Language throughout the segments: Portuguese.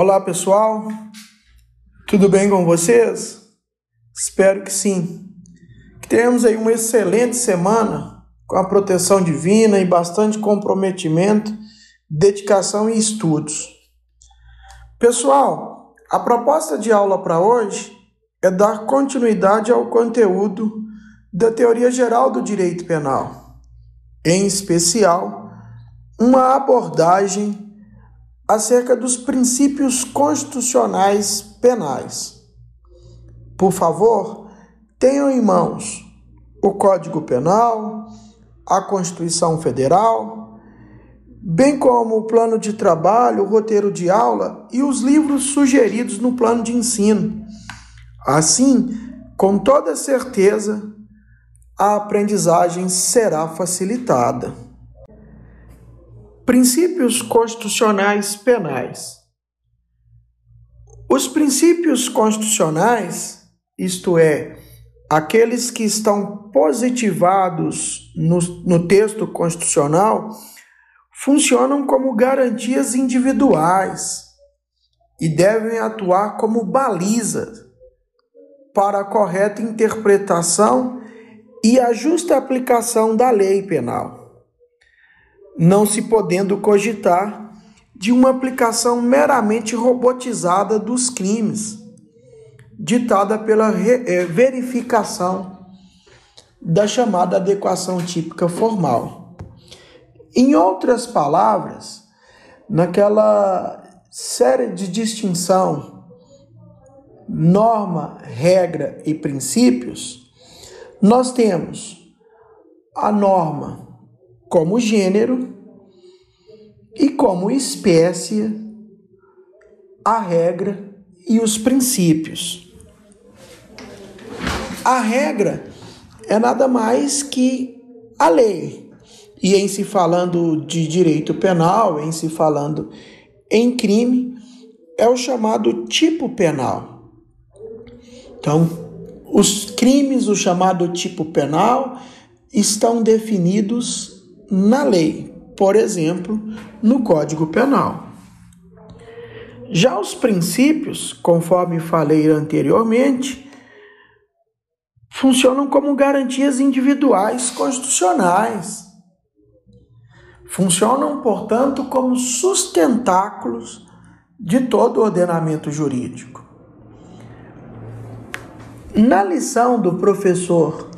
Olá pessoal, tudo bem com vocês? Espero que sim. Que tenhamos aí uma excelente semana com a proteção divina e bastante comprometimento, dedicação e estudos. Pessoal, a proposta de aula para hoje é dar continuidade ao conteúdo da teoria geral do direito penal, em especial, uma abordagem acerca dos princípios constitucionais penais. Por favor, tenham em mãos o Código Penal, a Constituição Federal, bem como o plano de trabalho, o roteiro de aula e os livros sugeridos no plano de ensino. Assim, com toda certeza, a aprendizagem será facilitada. Princípios constitucionais penais. Os princípios constitucionais, isto é, aqueles que estão positivados no, no texto constitucional, funcionam como garantias individuais e devem atuar como baliza para a correta interpretação e a justa aplicação da lei penal não se podendo cogitar de uma aplicação meramente robotizada dos crimes, ditada pela é, verificação da chamada adequação típica formal. Em outras palavras, naquela série de distinção norma, regra e princípios, nós temos a norma como gênero e como espécie a regra e os princípios. A regra é nada mais que a lei. E em se falando de direito penal, em se falando em crime, é o chamado tipo penal. Então, os crimes, o chamado tipo penal, estão definidos na lei, por exemplo, no Código Penal. Já os princípios, conforme falei anteriormente, funcionam como garantias individuais constitucionais. Funcionam, portanto, como sustentáculos de todo o ordenamento jurídico. Na lição do professor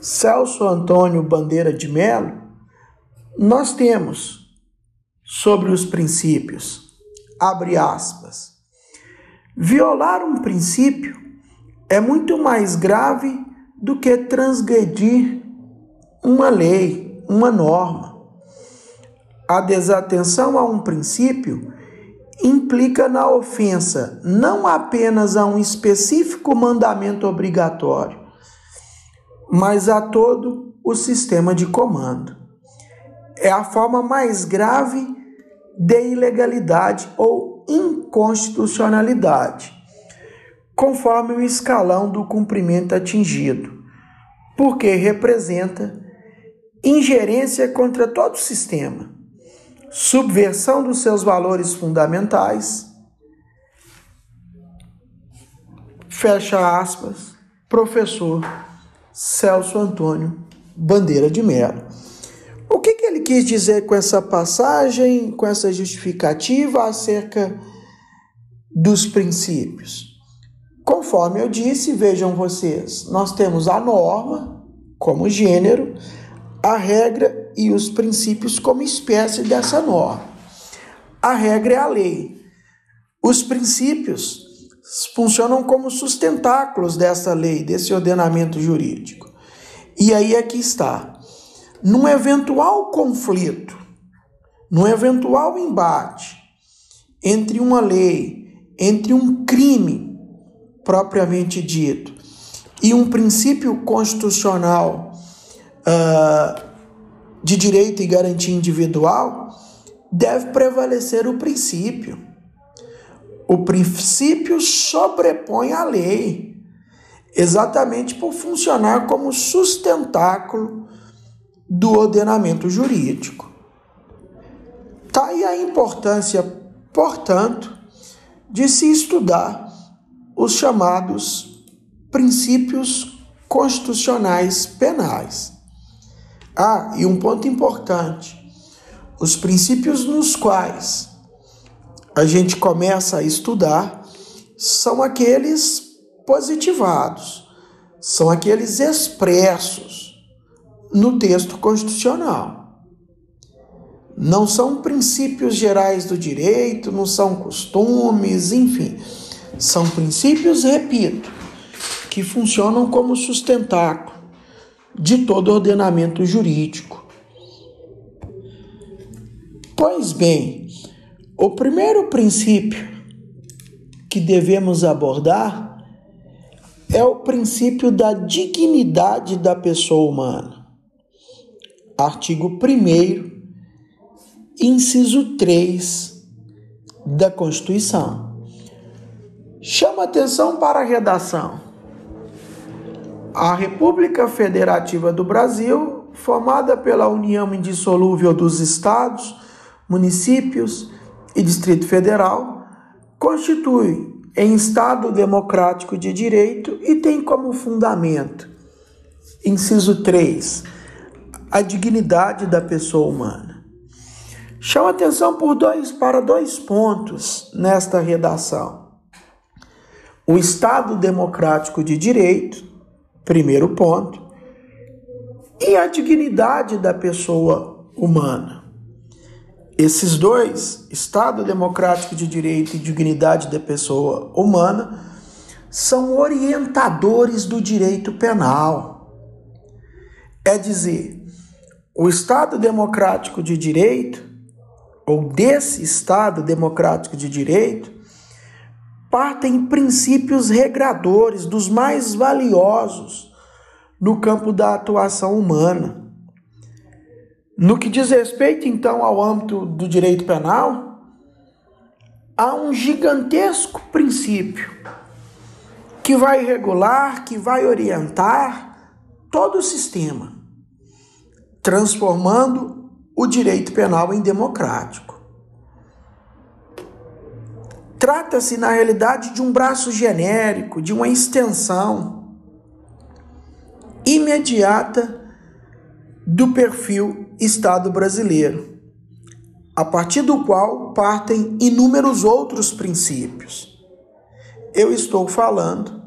Celso Antônio Bandeira de Mello, nós temos sobre os princípios, abre aspas, violar um princípio é muito mais grave do que transgredir uma lei, uma norma. A desatenção a um princípio implica na ofensa não apenas a um específico mandamento obrigatório, mas a todo o sistema de comando é a forma mais grave de ilegalidade ou inconstitucionalidade, conforme o escalão do cumprimento atingido, porque representa ingerência contra todo o sistema, subversão dos seus valores fundamentais. Fecha aspas, professor Celso Antônio Bandeira de Mello. O que, que ele quis dizer com essa passagem, com essa justificativa acerca dos princípios? Conforme eu disse, vejam vocês, nós temos a norma como gênero, a regra e os princípios como espécie dessa norma. A regra é a lei. Os princípios funcionam como sustentáculos dessa lei, desse ordenamento jurídico. E aí é que está num eventual conflito, num eventual embate entre uma lei, entre um crime propriamente dito e um princípio constitucional uh, de direito e garantia individual, deve prevalecer o princípio. O princípio sobrepõe a lei, exatamente por funcionar como sustentáculo do ordenamento jurídico. Tá aí a importância, portanto, de se estudar os chamados princípios constitucionais penais. Ah, e um ponto importante: os princípios nos quais a gente começa a estudar são aqueles positivados, são aqueles expressos no texto constitucional. Não são princípios gerais do direito, não são costumes, enfim. São princípios, repito, que funcionam como sustentáculo de todo ordenamento jurídico. Pois bem, o primeiro princípio que devemos abordar é o princípio da dignidade da pessoa humana. Artigo 1, inciso 3 da Constituição. Chama atenção para a redação. A República Federativa do Brasil, formada pela união indissolúvel dos estados, municípios e Distrito Federal, constitui em Estado democrático de direito e tem como fundamento, inciso 3, a dignidade da pessoa humana. Chama atenção por dois, para dois pontos nesta redação. O Estado democrático de direito, primeiro ponto, e a dignidade da pessoa humana. Esses dois, Estado democrático de direito e dignidade da pessoa humana, são orientadores do direito penal. É dizer, o Estado democrático de direito, ou desse Estado democrático de direito, partem princípios regradores dos mais valiosos no campo da atuação humana. No que diz respeito, então, ao âmbito do direito penal, há um gigantesco princípio que vai regular, que vai orientar todo o sistema, transformando o direito penal em democrático. Trata-se, na realidade, de um braço genérico, de uma extensão imediata do perfil Estado brasileiro, a partir do qual partem inúmeros outros princípios. Eu estou falando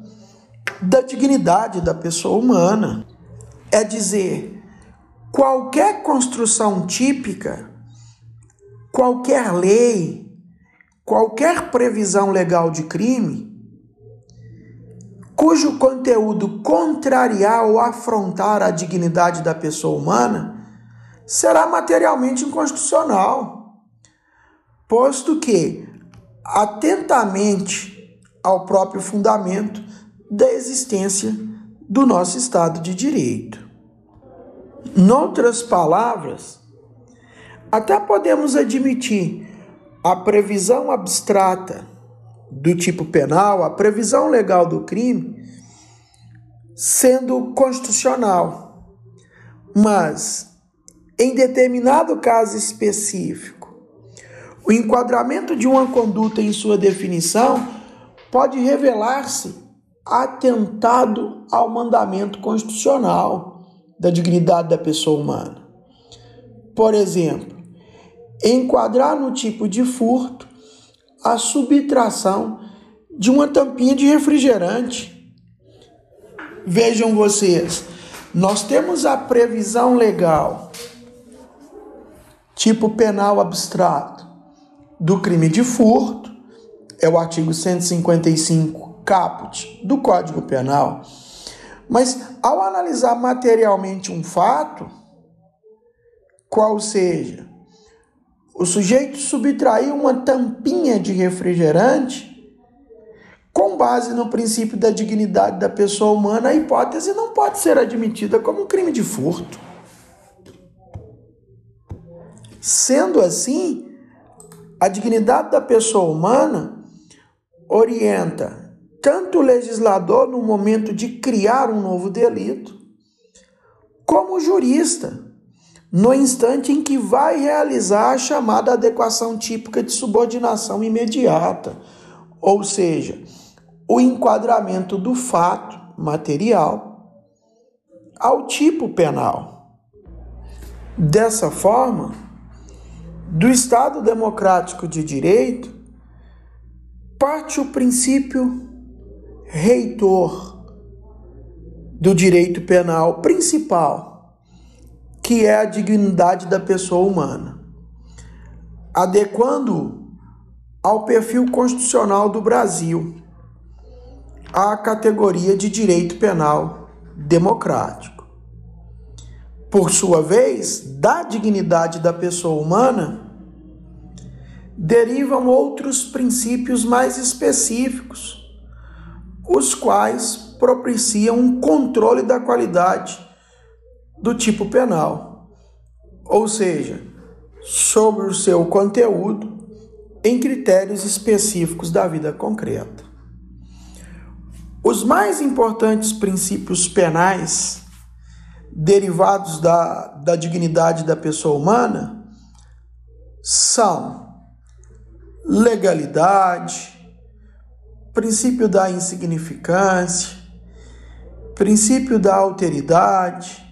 da dignidade da pessoa humana, é dizer, qualquer construção típica, qualquer lei, qualquer previsão legal de crime cujo conteúdo contrariar ou afrontar a dignidade da pessoa humana, será materialmente inconstitucional, posto que atentamente ao próprio fundamento da existência do nosso Estado de Direito. Noutras palavras, até podemos admitir a previsão abstrata do tipo penal, a previsão legal do crime, sendo constitucional. Mas, em determinado caso específico, o enquadramento de uma conduta em sua definição pode revelar-se atentado ao mandamento constitucional da dignidade da pessoa humana. Por exemplo, enquadrar no tipo de furto a subtração de uma tampinha de refrigerante. Vejam vocês, nós temos a previsão legal, tipo penal abstrato, do crime de furto, é o artigo 155 caput do Código Penal. Mas ao analisar materialmente um fato, qual seja o sujeito subtraiu uma tampinha de refrigerante, com base no princípio da dignidade da pessoa humana, a hipótese não pode ser admitida como um crime de furto. Sendo assim, a dignidade da pessoa humana orienta tanto o legislador no momento de criar um novo delito, como o jurista no instante em que vai realizar a chamada adequação típica de subordinação imediata, ou seja, o enquadramento do fato material ao tipo penal. Dessa forma, do Estado democrático de direito parte o princípio reitor do direito penal principal, que é a dignidade da pessoa humana, adequando ao perfil constitucional do Brasil à categoria de direito penal democrático. Por sua vez, da dignidade da pessoa humana derivam outros princípios mais específicos, os quais propiciam um controle da qualidade do tipo penal, ou seja, sobre o seu conteúdo em critérios específicos da vida concreta. Os mais importantes princípios penais derivados da, da dignidade da pessoa humana são legalidade, princípio da insignificância, princípio da alteridade,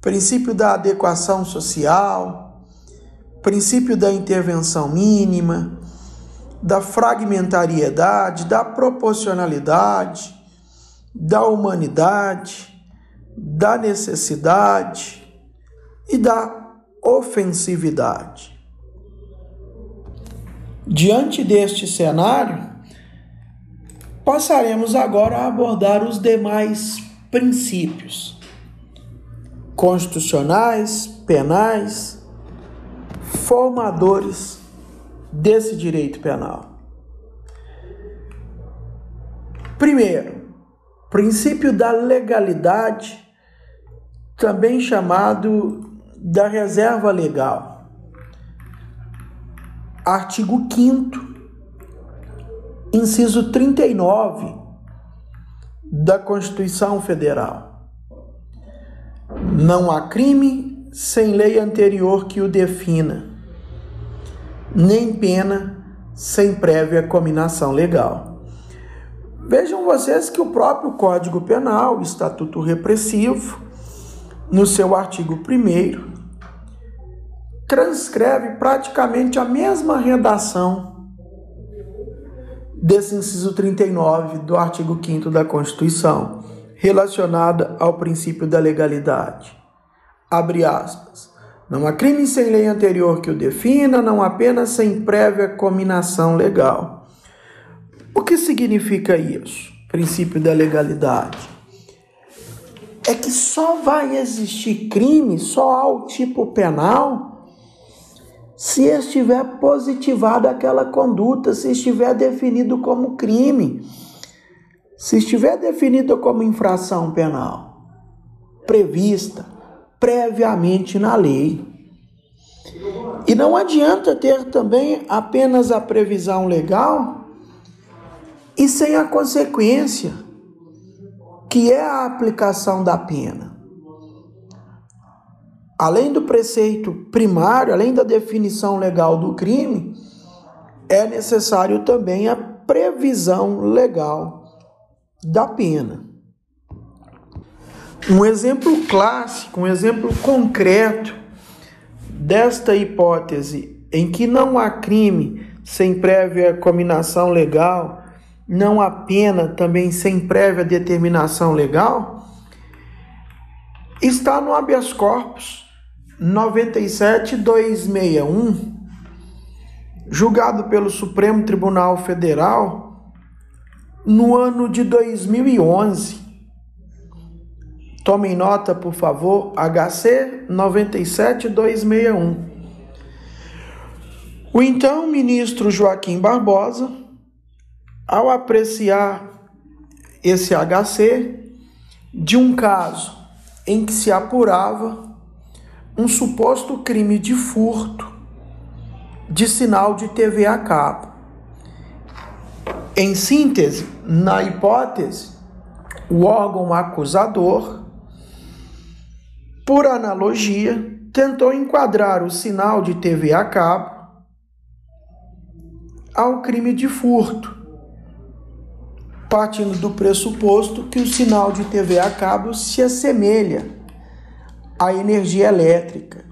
princípio da adequação social, princípio da intervenção mínima, da fragmentariedade, da proporcionalidade, da humanidade, da necessidade e da ofensividade. Diante deste cenário, passaremos agora a abordar os demais princípios constitucionais, penais, formadores desse direito penal. Primeiro, princípio da legalidade, também chamado da reserva legal. Artigo 5 inciso 39 da Constituição Federal. Não há crime sem lei anterior que o defina, nem pena sem prévia cominação legal. Vejam vocês que o próprio Código Penal, Estatuto Repressivo, no seu artigo 1, transcreve praticamente a mesma redação desse inciso 39 do artigo 5 da Constituição, relacionada ao princípio da legalidade. Abre aspas. Não há crime sem lei anterior que o defina, não há pena sem prévia cominação legal. O que significa isso? Princípio da legalidade. É que só vai existir crime, só há o tipo penal se estiver positivada aquela conduta, se estiver definido como crime, se estiver definido como infração penal prevista previamente na lei. E não adianta ter também apenas a previsão legal e sem a consequência, que é a aplicação da pena além do preceito primário, além da definição legal do crime, é necessário também a previsão legal da pena. Um exemplo clássico, um exemplo concreto desta hipótese em que não há crime sem prévia cominação legal, não há pena também sem prévia determinação legal, está no habeas corpus 97261, julgado pelo Supremo Tribunal Federal no ano de 2011. Tomem nota, por favor, HC 97261. O então ministro Joaquim Barbosa, ao apreciar esse HC de um caso em que se apurava um suposto crime de furto de sinal de TV a cabo. Em síntese, na hipótese, o órgão acusador, por analogia, tentou enquadrar o sinal de TV a cabo ao crime de furto, partindo do pressuposto que o sinal de TV a cabo se assemelha à energia elétrica.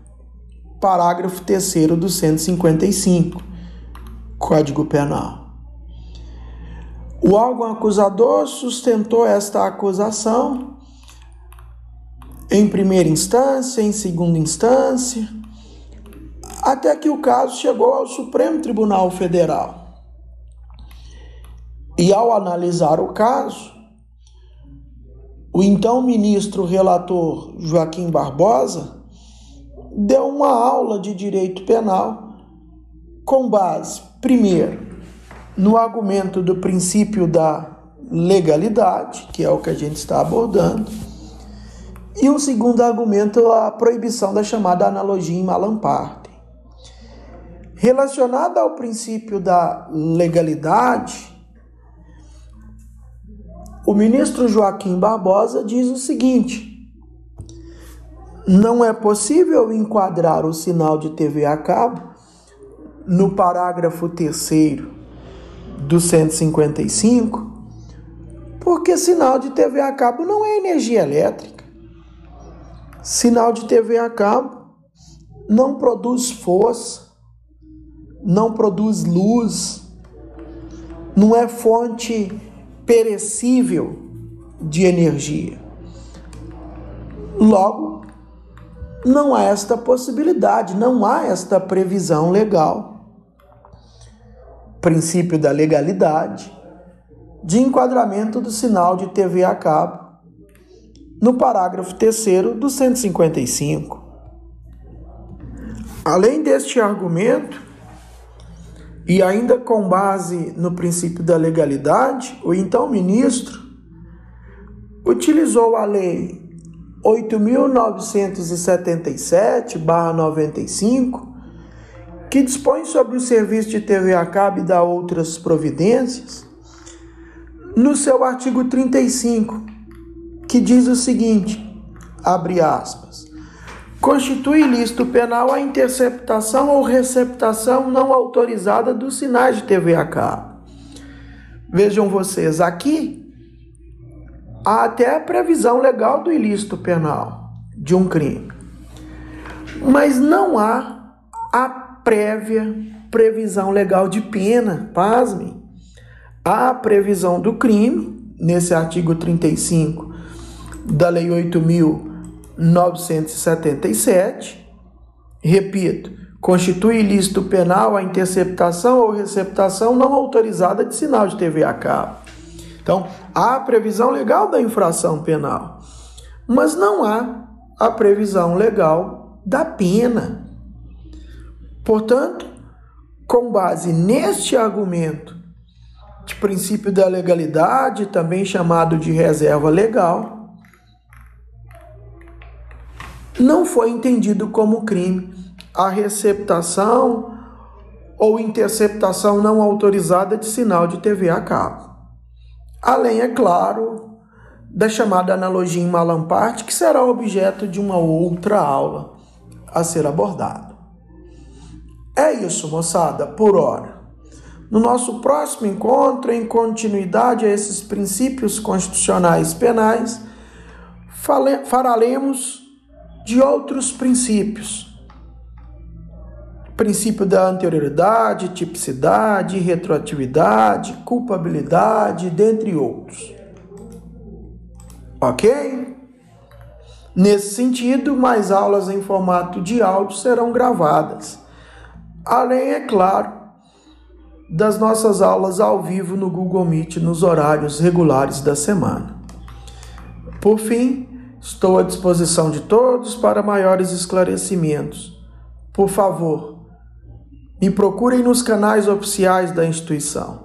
Parágrafo 3 do 155, Código Penal. O órgão acusador sustentou esta acusação em primeira instância, em segunda instância, até que o caso chegou ao Supremo Tribunal Federal. E ao analisar o caso, o então ministro relator Joaquim Barbosa deu uma aula de direito penal com base, primeiro, no argumento do princípio da legalidade, que é o que a gente está abordando, e um segundo argumento, a proibição da chamada analogia em Malamparte. Relacionada ao princípio da legalidade, o ministro Joaquim Barbosa diz o seguinte: não é possível enquadrar o sinal de TV a cabo no parágrafo 3 do 155, porque sinal de TV a cabo não é energia elétrica. Sinal de TV a cabo não produz força, não produz luz, não é fonte perecível de energia. Logo, não há esta possibilidade, não há esta previsão legal, princípio da legalidade, de enquadramento do sinal de TV a cabo no parágrafo 3 do 155. Além deste argumento, e ainda com base no princípio da legalidade, o então ministro utilizou a lei 8977/95, que dispõe sobre o serviço de TV a cabo e dá outras providências, no seu artigo 35, que diz o seguinte: abre aspas constitui ilícito penal a interceptação ou receptação não autorizada dos sinais de TV a cabo. Vejam vocês, aqui há até a previsão legal do ilícito penal de um crime, mas não há a prévia previsão legal de pena, pasmem. Há a previsão do crime, nesse artigo 35 da Lei 8.000 977. Repito, constitui ilícito penal a interceptação ou receptação não autorizada de sinal de TV a cabo. Então, há a previsão legal da infração penal, mas não há a previsão legal da pena. Portanto, com base neste argumento de princípio da legalidade, também chamado de reserva legal, não foi entendido como crime a receptação ou interceptação não autorizada de sinal de TV a cabo. Além, é claro, da chamada analogia em Malamparte, que será objeto de uma outra aula a ser abordada. É isso, moçada, por hora. No nosso próximo encontro, em continuidade a esses princípios constitucionais penais, falaremos de outros princípios. Princípio da anterioridade, tipicidade, retroatividade, culpabilidade, dentre outros. Ok? Nesse sentido, mais aulas em formato de áudio serão gravadas. Além, é claro, das nossas aulas ao vivo no Google Meet nos horários regulares da semana. Por fim, Estou à disposição de todos para maiores esclarecimentos. Por favor, me procurem nos canais oficiais da instituição.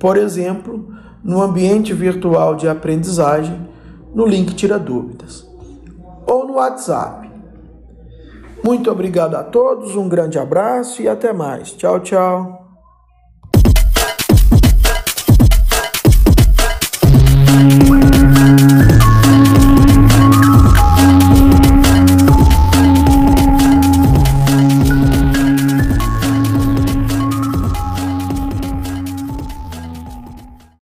Por exemplo, no ambiente virtual de aprendizagem, no link Tira Dúvidas, ou no WhatsApp. Muito obrigado a todos, um grande abraço e até mais. Tchau, tchau.